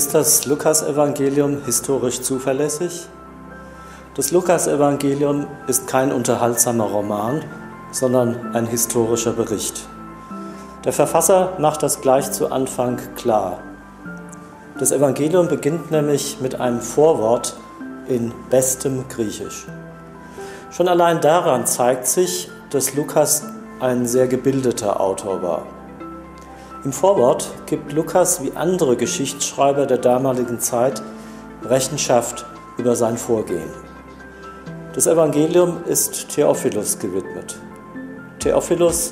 Ist das Lukasevangelium historisch zuverlässig? Das Lukasevangelium ist kein unterhaltsamer Roman, sondern ein historischer Bericht. Der Verfasser macht das gleich zu Anfang klar. Das Evangelium beginnt nämlich mit einem Vorwort in bestem Griechisch. Schon allein daran zeigt sich, dass Lukas ein sehr gebildeter Autor war. Im Vorwort gibt Lukas wie andere Geschichtsschreiber der damaligen Zeit Rechenschaft über sein Vorgehen. Das Evangelium ist Theophilus gewidmet. Theophilus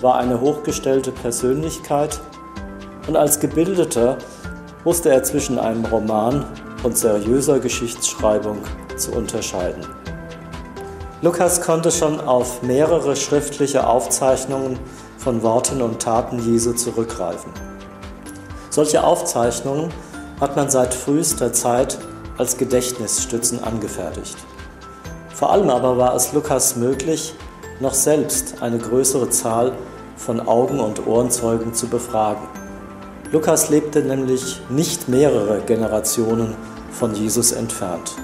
war eine hochgestellte Persönlichkeit und als Gebildeter wusste er zwischen einem Roman und seriöser Geschichtsschreibung zu unterscheiden. Lukas konnte schon auf mehrere schriftliche Aufzeichnungen von Worten und Taten Jesu zurückgreifen. Solche Aufzeichnungen hat man seit frühester Zeit als Gedächtnisstützen angefertigt. Vor allem aber war es Lukas möglich, noch selbst eine größere Zahl von Augen- und Ohrenzeugen zu befragen. Lukas lebte nämlich nicht mehrere Generationen von Jesus entfernt.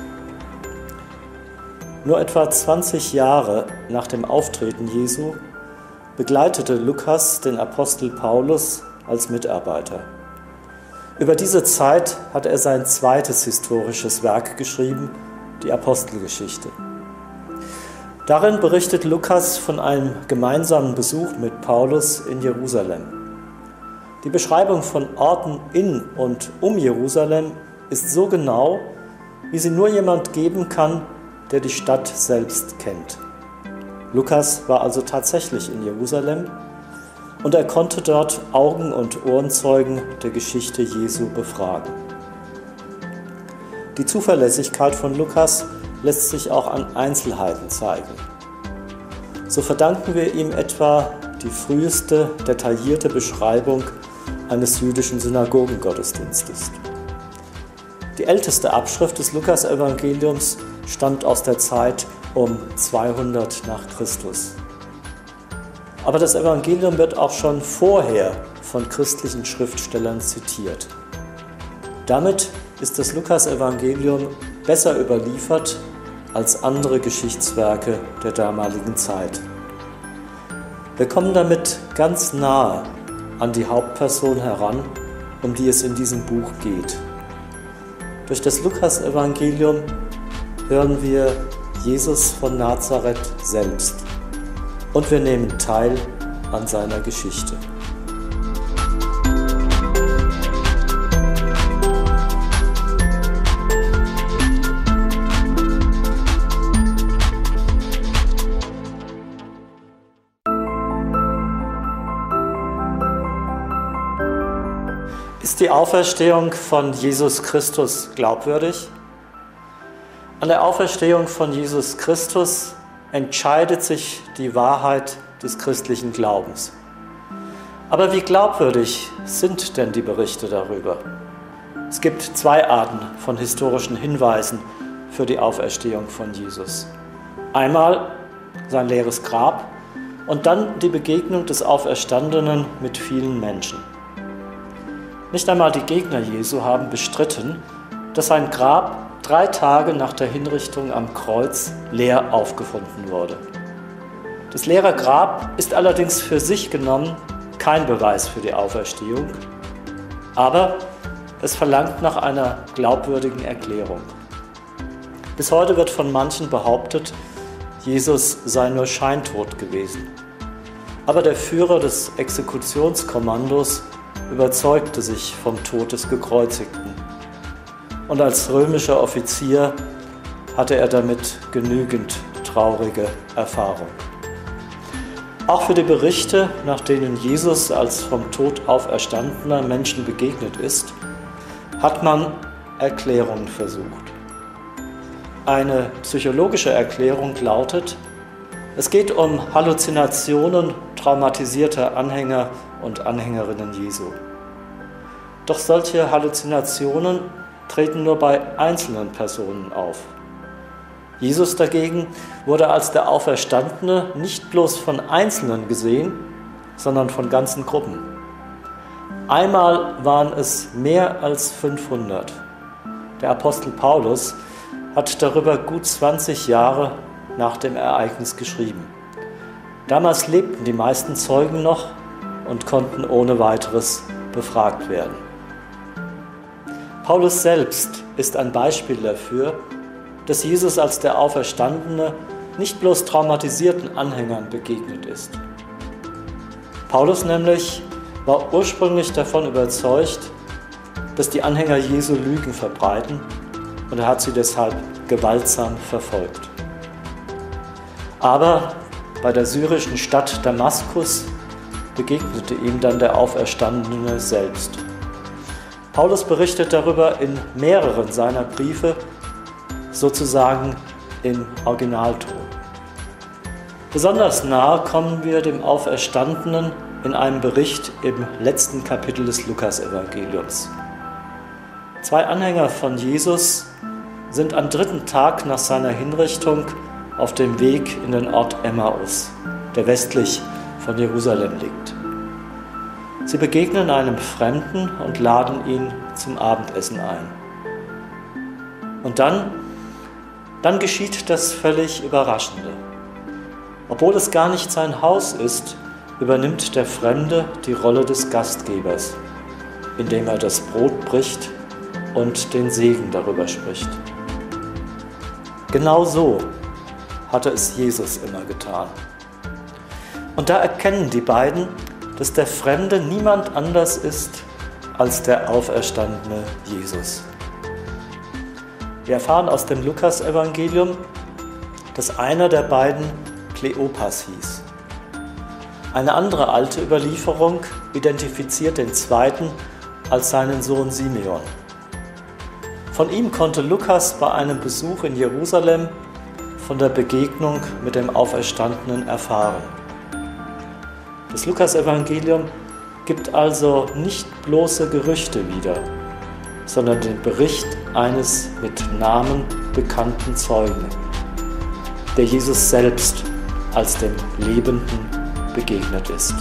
Nur etwa 20 Jahre nach dem Auftreten Jesu begleitete Lukas den Apostel Paulus als Mitarbeiter. Über diese Zeit hat er sein zweites historisches Werk geschrieben, die Apostelgeschichte. Darin berichtet Lukas von einem gemeinsamen Besuch mit Paulus in Jerusalem. Die Beschreibung von Orten in und um Jerusalem ist so genau, wie sie nur jemand geben kann, der die Stadt selbst kennt. Lukas war also tatsächlich in Jerusalem und er konnte dort Augen- und Ohrenzeugen der Geschichte Jesu befragen. Die Zuverlässigkeit von Lukas lässt sich auch an Einzelheiten zeigen. So verdanken wir ihm etwa die früheste detaillierte Beschreibung eines jüdischen Synagogengottesdienstes. Die älteste Abschrift des Lukas-Evangeliums stammt aus der Zeit um 200 nach Christus. Aber das Evangelium wird auch schon vorher von christlichen Schriftstellern zitiert. Damit ist das Lukas-Evangelium besser überliefert als andere Geschichtswerke der damaligen Zeit. Wir kommen damit ganz nahe an die Hauptperson heran, um die es in diesem Buch geht. Durch das Lukas-Evangelium hören wir Jesus von Nazareth selbst und wir nehmen teil an seiner Geschichte. Ist die Auferstehung von Jesus Christus glaubwürdig? An der Auferstehung von Jesus Christus entscheidet sich die Wahrheit des christlichen Glaubens. Aber wie glaubwürdig sind denn die Berichte darüber? Es gibt zwei Arten von historischen Hinweisen für die Auferstehung von Jesus. Einmal sein leeres Grab und dann die Begegnung des Auferstandenen mit vielen Menschen. Nicht einmal die Gegner Jesu haben bestritten, dass sein Grab drei Tage nach der Hinrichtung am Kreuz leer aufgefunden wurde. Das leere Grab ist allerdings für sich genommen kein Beweis für die Auferstehung, aber es verlangt nach einer glaubwürdigen Erklärung. Bis heute wird von manchen behauptet, Jesus sei nur scheintot gewesen. Aber der Führer des Exekutionskommandos überzeugte sich vom Tod des Gekreuzigten und als römischer Offizier hatte er damit genügend traurige Erfahrung. Auch für die Berichte, nach denen Jesus als vom Tod auferstandener Menschen begegnet ist, hat man Erklärungen versucht. Eine psychologische Erklärung lautet, es geht um Halluzinationen traumatisierter Anhänger und Anhängerinnen Jesu. Doch solche Halluzinationen treten nur bei einzelnen Personen auf. Jesus dagegen wurde als der Auferstandene nicht bloß von Einzelnen gesehen, sondern von ganzen Gruppen. Einmal waren es mehr als 500. Der Apostel Paulus hat darüber gut 20 Jahre nach dem Ereignis geschrieben. Damals lebten die meisten Zeugen noch und konnten ohne weiteres befragt werden. Paulus selbst ist ein Beispiel dafür, dass Jesus als der Auferstandene nicht bloß traumatisierten Anhängern begegnet ist. Paulus nämlich war ursprünglich davon überzeugt, dass die Anhänger Jesu Lügen verbreiten und er hat sie deshalb gewaltsam verfolgt. Aber bei der syrischen Stadt Damaskus begegnete ihm dann der Auferstandene selbst. Paulus berichtet darüber in mehreren seiner Briefe, sozusagen im Originalton. Besonders nahe kommen wir dem Auferstandenen in einem Bericht im letzten Kapitel des Lukasevangeliums. Zwei Anhänger von Jesus sind am dritten Tag nach seiner Hinrichtung auf dem Weg in den Ort Emmaus, der westlich von Jerusalem liegt. Sie begegnen einem Fremden und laden ihn zum Abendessen ein. Und dann, dann geschieht das völlig Überraschende. Obwohl es gar nicht sein Haus ist, übernimmt der Fremde die Rolle des Gastgebers, indem er das Brot bricht und den Segen darüber spricht. Genau so hatte es Jesus immer getan. Und da erkennen die beiden, dass der Fremde niemand anders ist als der auferstandene Jesus. Wir erfahren aus dem Lukasevangelium, dass einer der beiden Kleopas hieß. Eine andere alte Überlieferung identifiziert den zweiten als seinen Sohn Simeon. Von ihm konnte Lukas bei einem Besuch in Jerusalem von der Begegnung mit dem Auferstandenen erfahren. Das Lukasevangelium gibt also nicht bloße Gerüchte wieder, sondern den Bericht eines mit Namen bekannten Zeugen, der Jesus selbst als dem Lebenden begegnet ist.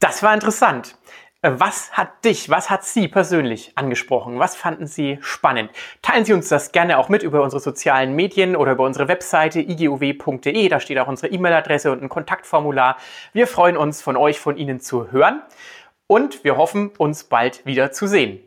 Das war interessant. Äh, was hat dich, was hat Sie persönlich angesprochen? Was fanden Sie spannend? Teilen Sie uns das gerne auch mit über unsere sozialen Medien oder über unsere Webseite iguw.de. Da steht auch unsere E-Mail-Adresse und ein Kontaktformular. Wir freuen uns, von euch, von Ihnen zu hören und wir hoffen, uns bald wieder zu sehen.